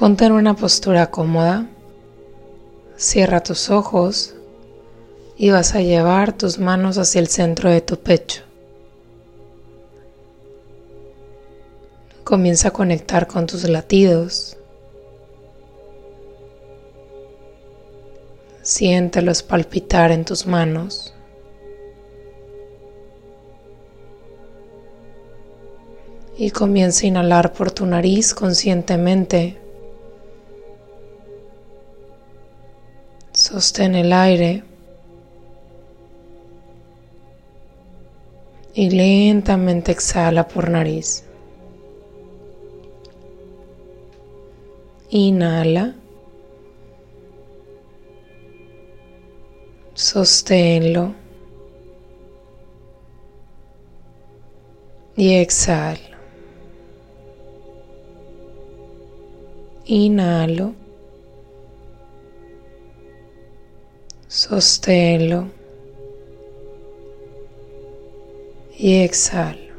Ponte en una postura cómoda, cierra tus ojos y vas a llevar tus manos hacia el centro de tu pecho. Comienza a conectar con tus latidos. Siéntelos palpitar en tus manos. Y comienza a inhalar por tu nariz conscientemente Sostén el aire y lentamente exhala por nariz. Inhala. Sosténlo. Y exhalo. Inhalo. Sosténlo y exhalo.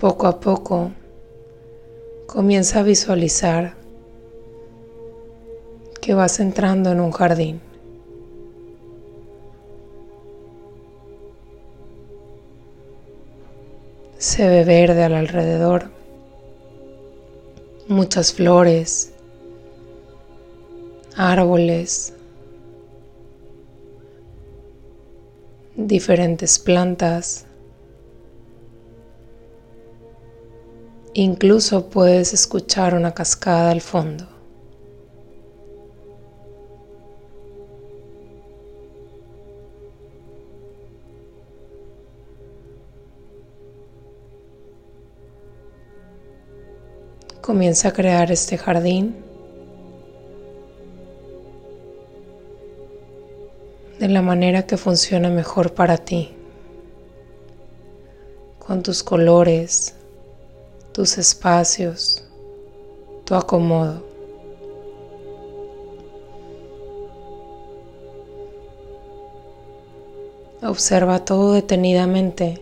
Poco a poco comienza a visualizar que vas entrando en un jardín. Se ve verde al alrededor, muchas flores, árboles, diferentes plantas. Incluso puedes escuchar una cascada al fondo. Comienza a crear este jardín de la manera que funciona mejor para ti, con tus colores, tus espacios, tu acomodo. Observa todo detenidamente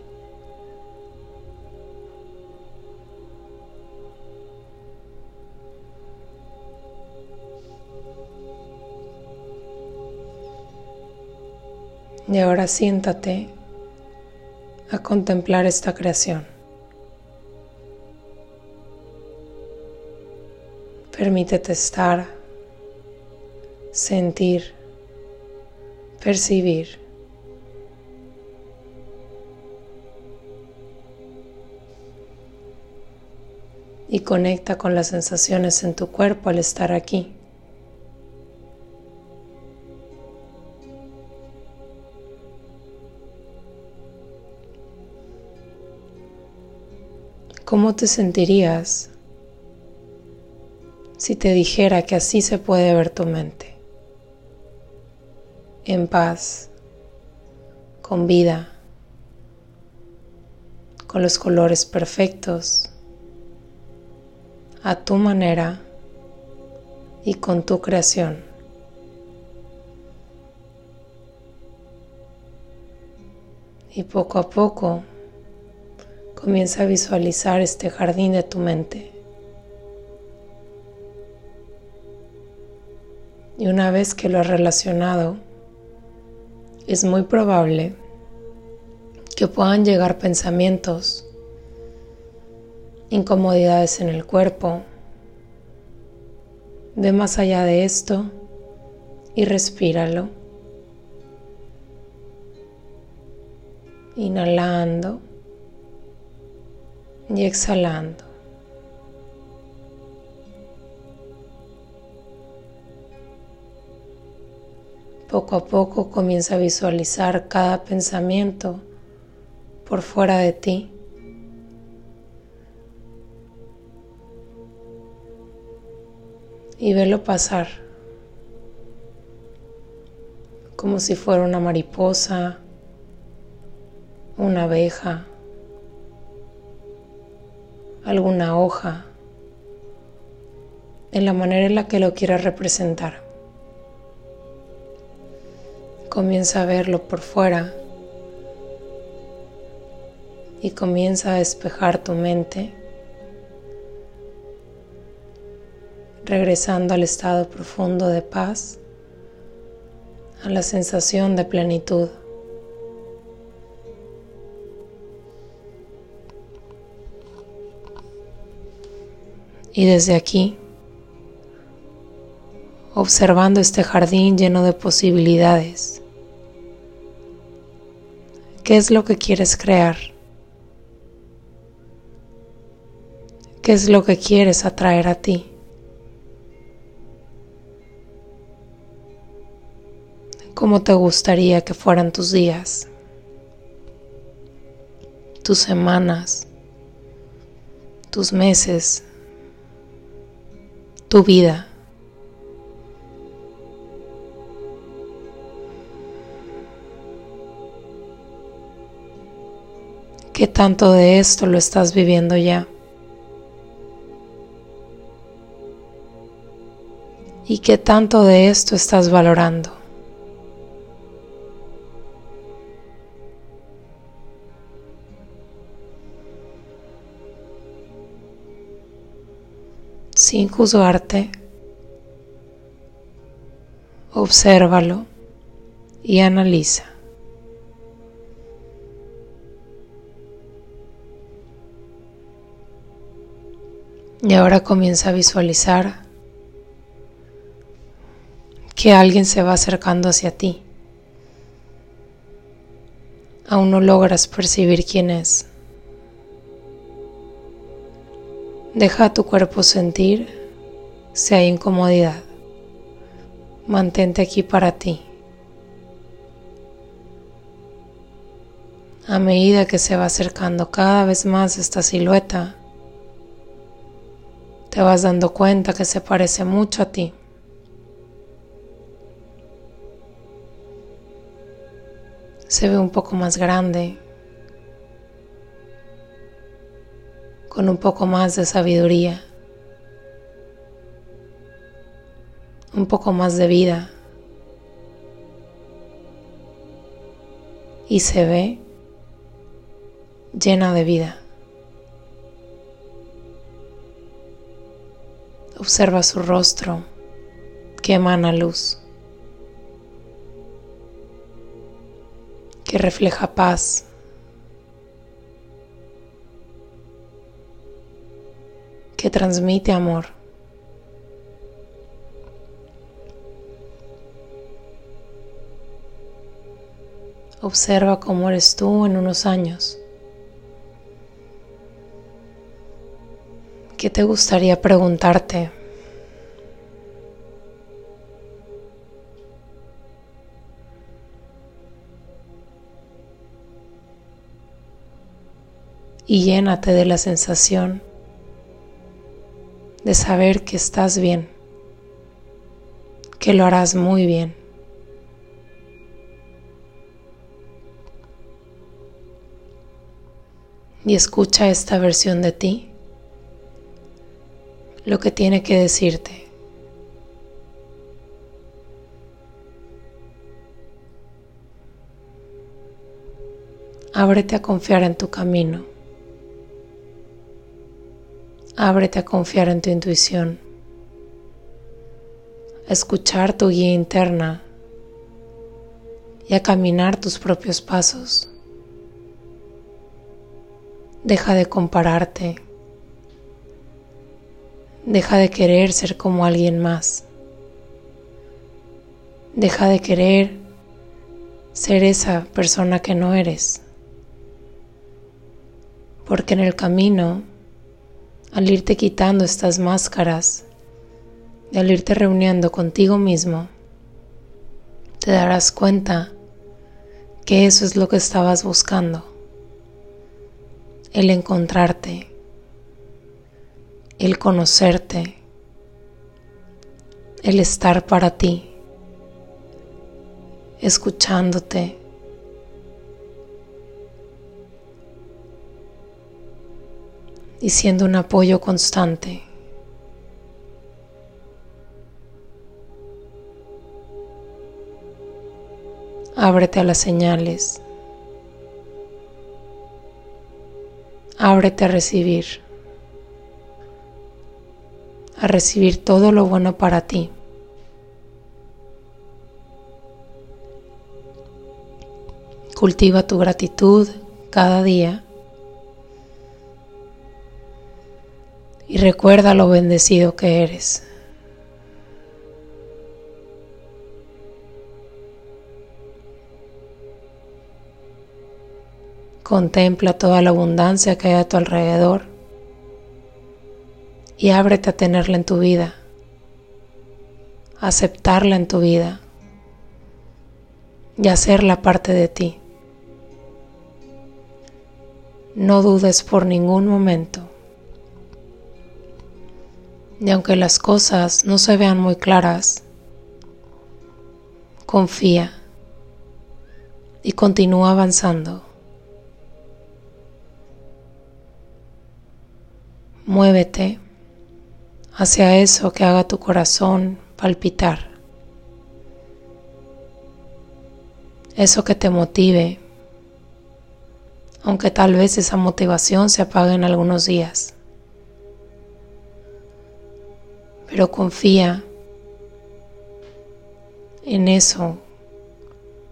Y ahora siéntate a contemplar esta creación. Permítete estar, sentir, percibir. Y conecta con las sensaciones en tu cuerpo al estar aquí. ¿Cómo te sentirías si te dijera que así se puede ver tu mente? En paz, con vida, con los colores perfectos, a tu manera y con tu creación. Y poco a poco Comienza a visualizar este jardín de tu mente. Y una vez que lo has relacionado, es muy probable que puedan llegar pensamientos, incomodidades en el cuerpo. Ve más allá de esto y respíralo. Inhalando y exhalando. Poco a poco comienza a visualizar cada pensamiento por fuera de ti. Y velo pasar como si fuera una mariposa, una abeja, alguna hoja, en la manera en la que lo quieras representar. Comienza a verlo por fuera y comienza a despejar tu mente regresando al estado profundo de paz, a la sensación de plenitud. Y desde aquí, observando este jardín lleno de posibilidades, ¿qué es lo que quieres crear? ¿Qué es lo que quieres atraer a ti? ¿Cómo te gustaría que fueran tus días, tus semanas, tus meses, tu vida? ¿Qué tanto de esto lo estás viviendo ya? ¿Y qué tanto de esto estás valorando? Sin juzgarte, obsérvalo y analiza. Y ahora comienza a visualizar que alguien se va acercando hacia ti. Aún no logras percibir quién es. Deja tu cuerpo sentir si hay incomodidad. Mantente aquí para ti. A medida que se va acercando cada vez más esta silueta, te vas dando cuenta que se parece mucho a ti. se ve un poco más grande, con un poco más de sabiduría, un poco más de vida y se ve llena de vida. Observa su rostro que emana luz. que refleja paz. Transmite amor. Observa cómo eres tú en unos años. ¿Qué te gustaría preguntarte? y llénate de la sensación de saber que estás bien, que lo harás muy bien. Y escucha esta versión de ti, lo que tiene que decirte. Ábrete a confiar en tu camino. Ábrete a confiar en tu intuición, a escuchar tu guía interna y a caminar tus propios pasos. Deja de compararte. Deja de querer ser como alguien más. Deja de querer ser esa persona que no eres. Porque en el camino al irte quitando estas máscaras y al irte reuniendo contigo mismo, te darás cuenta que eso es lo que estabas buscando, el encontrarte, el conocerte, el estar para ti, escuchándote y siendo un apoyo constante. Ábrete a las señales. Ábrete a recibir. a recibir todo lo bueno para ti. Cultiva tu gratitud cada día recuerda lo bendecido que eres. Contempla toda la abundancia que hay a tu alrededor y ábrete a tenerla en tu vida, aceptarla en tu vida y hacerla parte de ti. No dudes por ningún momento. Y aunque las cosas no se vean muy claras, confía y continúa avanzando. Muévete hacia eso que haga tu corazón palpitar. Eso que te motive, aunque tal vez esa motivación se apague en algunos días. Pero confía en eso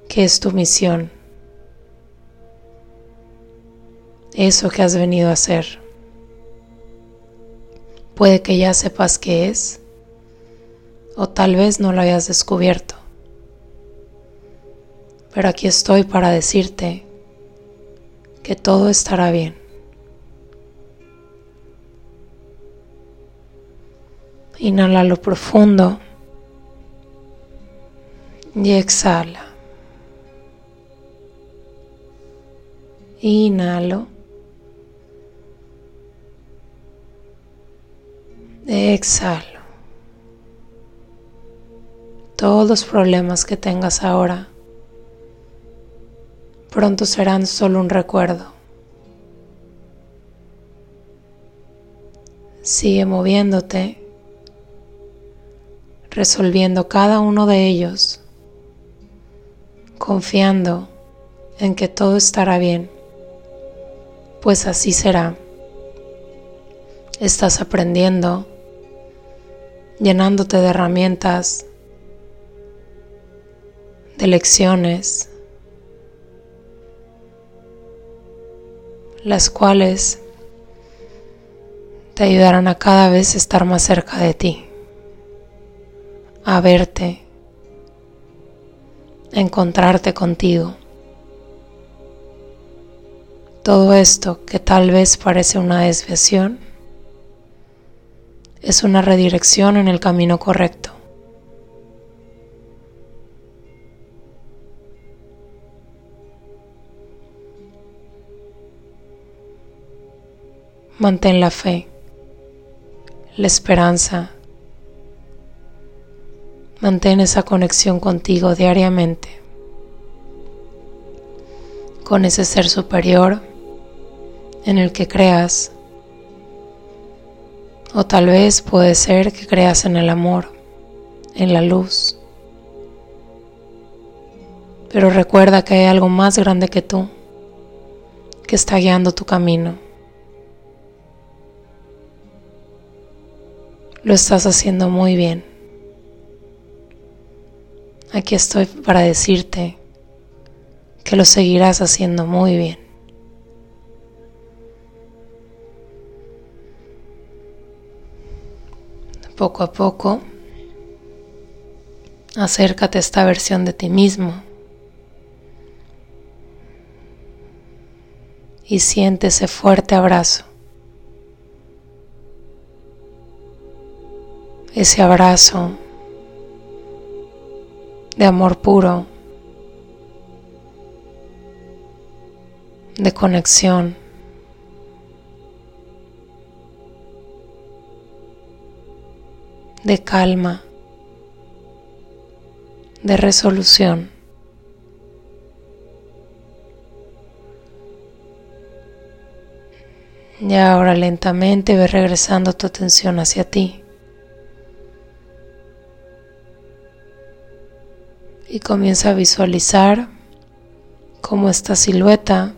que es tu misión, eso que has venido a hacer. Puede que ya sepas qué es o tal vez no lo hayas descubierto. Pero aquí estoy para decirte que todo estará bien. Inhala lo profundo y exhala. Inhalo. Exhalo. Todos los problemas que tengas ahora pronto serán solo un recuerdo. Sigue moviéndote, resolviendo cada uno de ellos, confiando en que todo estará bien, pues así será. Estás aprendiendo llenándote de herramientas, de lecciones, las cuales te ayudarán a cada vez estar más cerca de ti, a verte, a encontrarte contigo. Todo esto que tal vez parece una desviación, es una redirección en el camino correcto. Mantén la fe, la esperanza. Mantén esa conexión contigo diariamente, con ese ser superior en el que creas o tal vez puede ser que creas en el amor, en la luz. Pero recuerda que hay algo más grande que tú que está guiando tu camino. Lo estás haciendo muy bien. Aquí estoy para decirte que lo seguirás haciendo muy bien. Poco a poco, acércate a esta versión de ti mismo y siente ese fuerte abrazo. Ese abrazo de amor puro, de conexión. de calma, de resolución. Y ahora lentamente ve regresando tu atención hacia ti. Y comienza a visualizar cómo esta silueta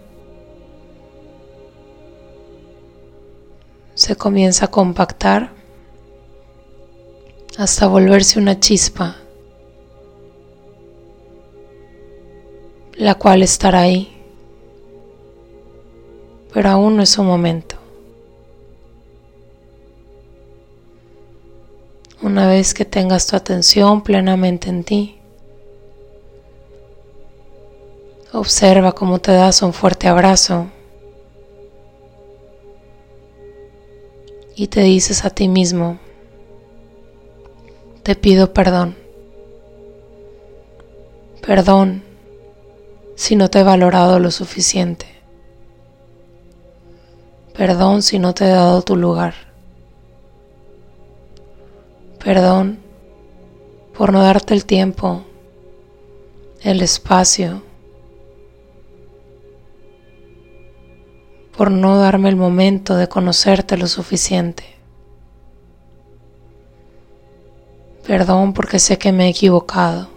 se comienza a compactar hasta volverse una chispa, la cual estará ahí, pero aún no es su momento. Una vez que tengas tu atención plenamente en ti, observa cómo te das un fuerte abrazo y te dices a ti mismo, te pido perdón. Perdón si no te he valorado lo suficiente. Perdón si no te he dado tu lugar. Perdón por no darte el tiempo, el espacio, por no darme el momento de conocerte lo suficiente. Perdón porque sé que me he equivocado.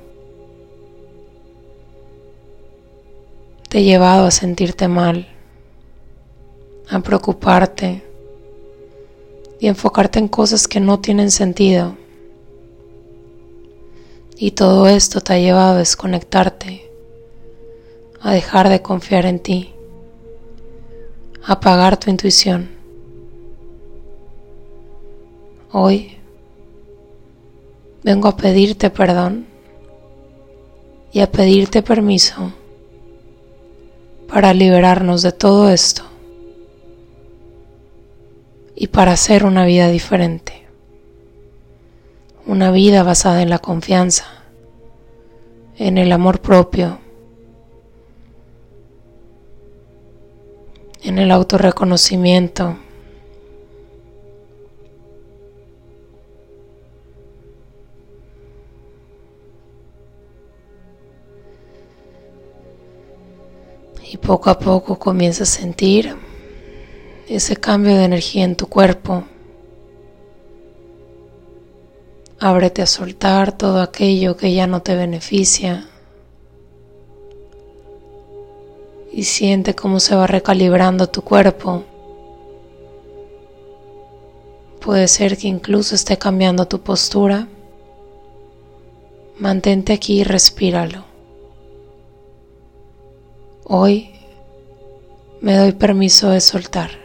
Te he llevado a sentirte mal, a preocuparte, y enfocarte en cosas que no tienen sentido. Y todo esto te ha llevado a desconectarte, a dejar de confiar en ti, apagar tu intuición. Hoy vengo a pedirte perdón y a pedirte permiso para liberarnos de todo esto y para hacer una vida diferente. Una vida basada en la confianza, en el amor propio, en el autorreconocimiento. Y poco a poco comienza a sentir ese cambio de energía en tu cuerpo. Ábrete a soltar todo aquello que ya no te beneficia. Y siente cómo se va recalibrando tu cuerpo. Puede ser que incluso esté cambiando tu postura. Mantente aquí y respíralo. Hoy me doy permiso de soltar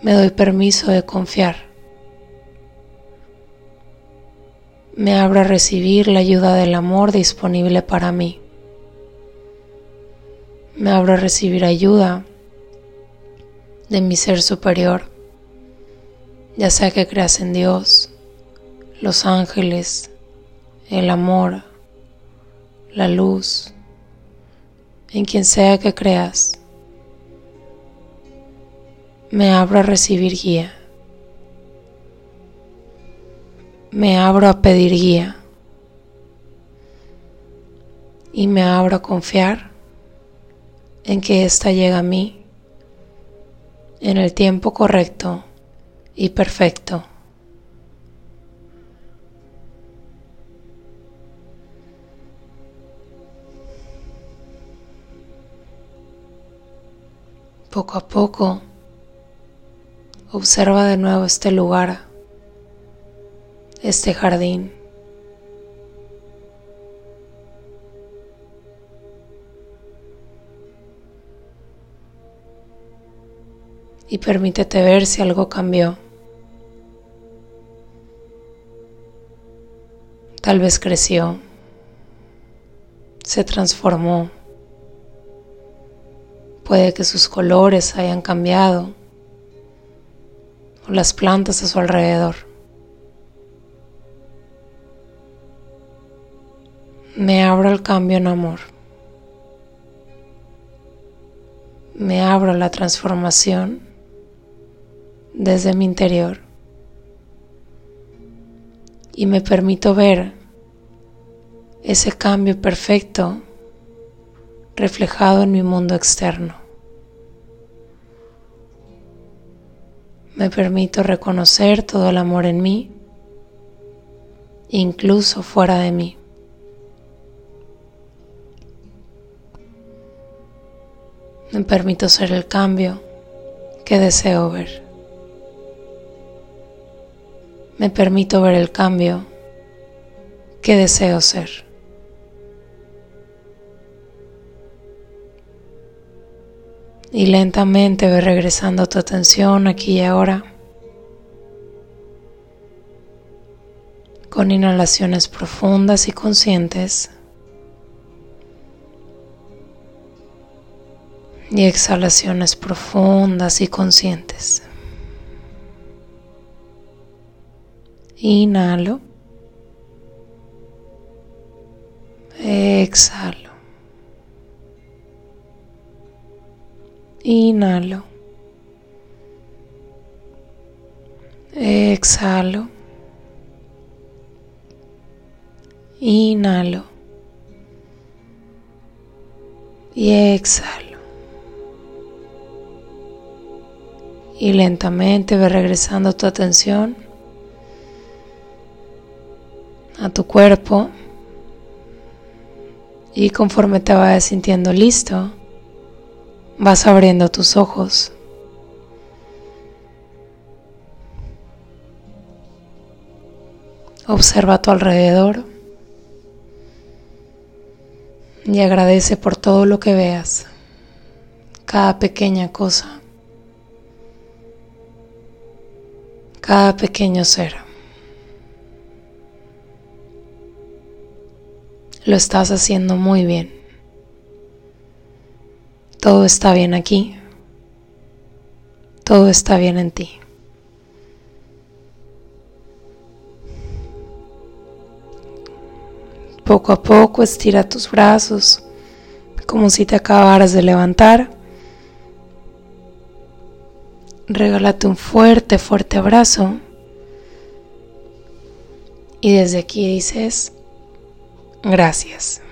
me doy permiso de confiar. Me abro a recibir la ayuda del amor disponible para mí. Me abro a recibir ayuda de mi ser superior, ya sea que creas en Dios, los ángeles, el amor, la luz, en quien sea que creas me abro a recibir guía. Me abro a pedir guía. Y me abro a confiar en que ésta llega a mí en el tiempo correcto y perfecto. Poco a poco Observa de nuevo este lugar, este jardín. Y permítete ver si algo cambió. Tal vez creció, se transformó. Puede que sus colores hayan cambiado las plantas a su alrededor. Me abro al cambio en amor. Me abro a la transformación desde mi interior y me permito ver ese cambio perfecto reflejado en mi mundo externo. Me permito reconocer todo el amor en mí, incluso fuera de mí. Me permito ser el cambio que deseo ver. Me permito ver el cambio que deseo ser. Y lentamente ve regresando tu atención aquí y ahora. Con inhalaciones profundas y conscientes. Y exhalaciones profundas y conscientes. Inhalo. Exhalo. Inhalo. Exhalo. Inhalo. Y exhalo. Y lentamente ve regresando tu atención a tu cuerpo y conforme te vayas sintiendo listo, vas abriendo tus ojos. Observa a tu alrededor y agradece por todo lo que veas, cada pequeña cosa, cada pequeño ser. Lo estás haciendo muy bien. Todo está bien aquí. Todo está bien en ti. Poco a poco estira tus brazos como si te acabaras de levantar. Regálate un fuerte, fuerte abrazo. Y desde aquí dices, Gracias.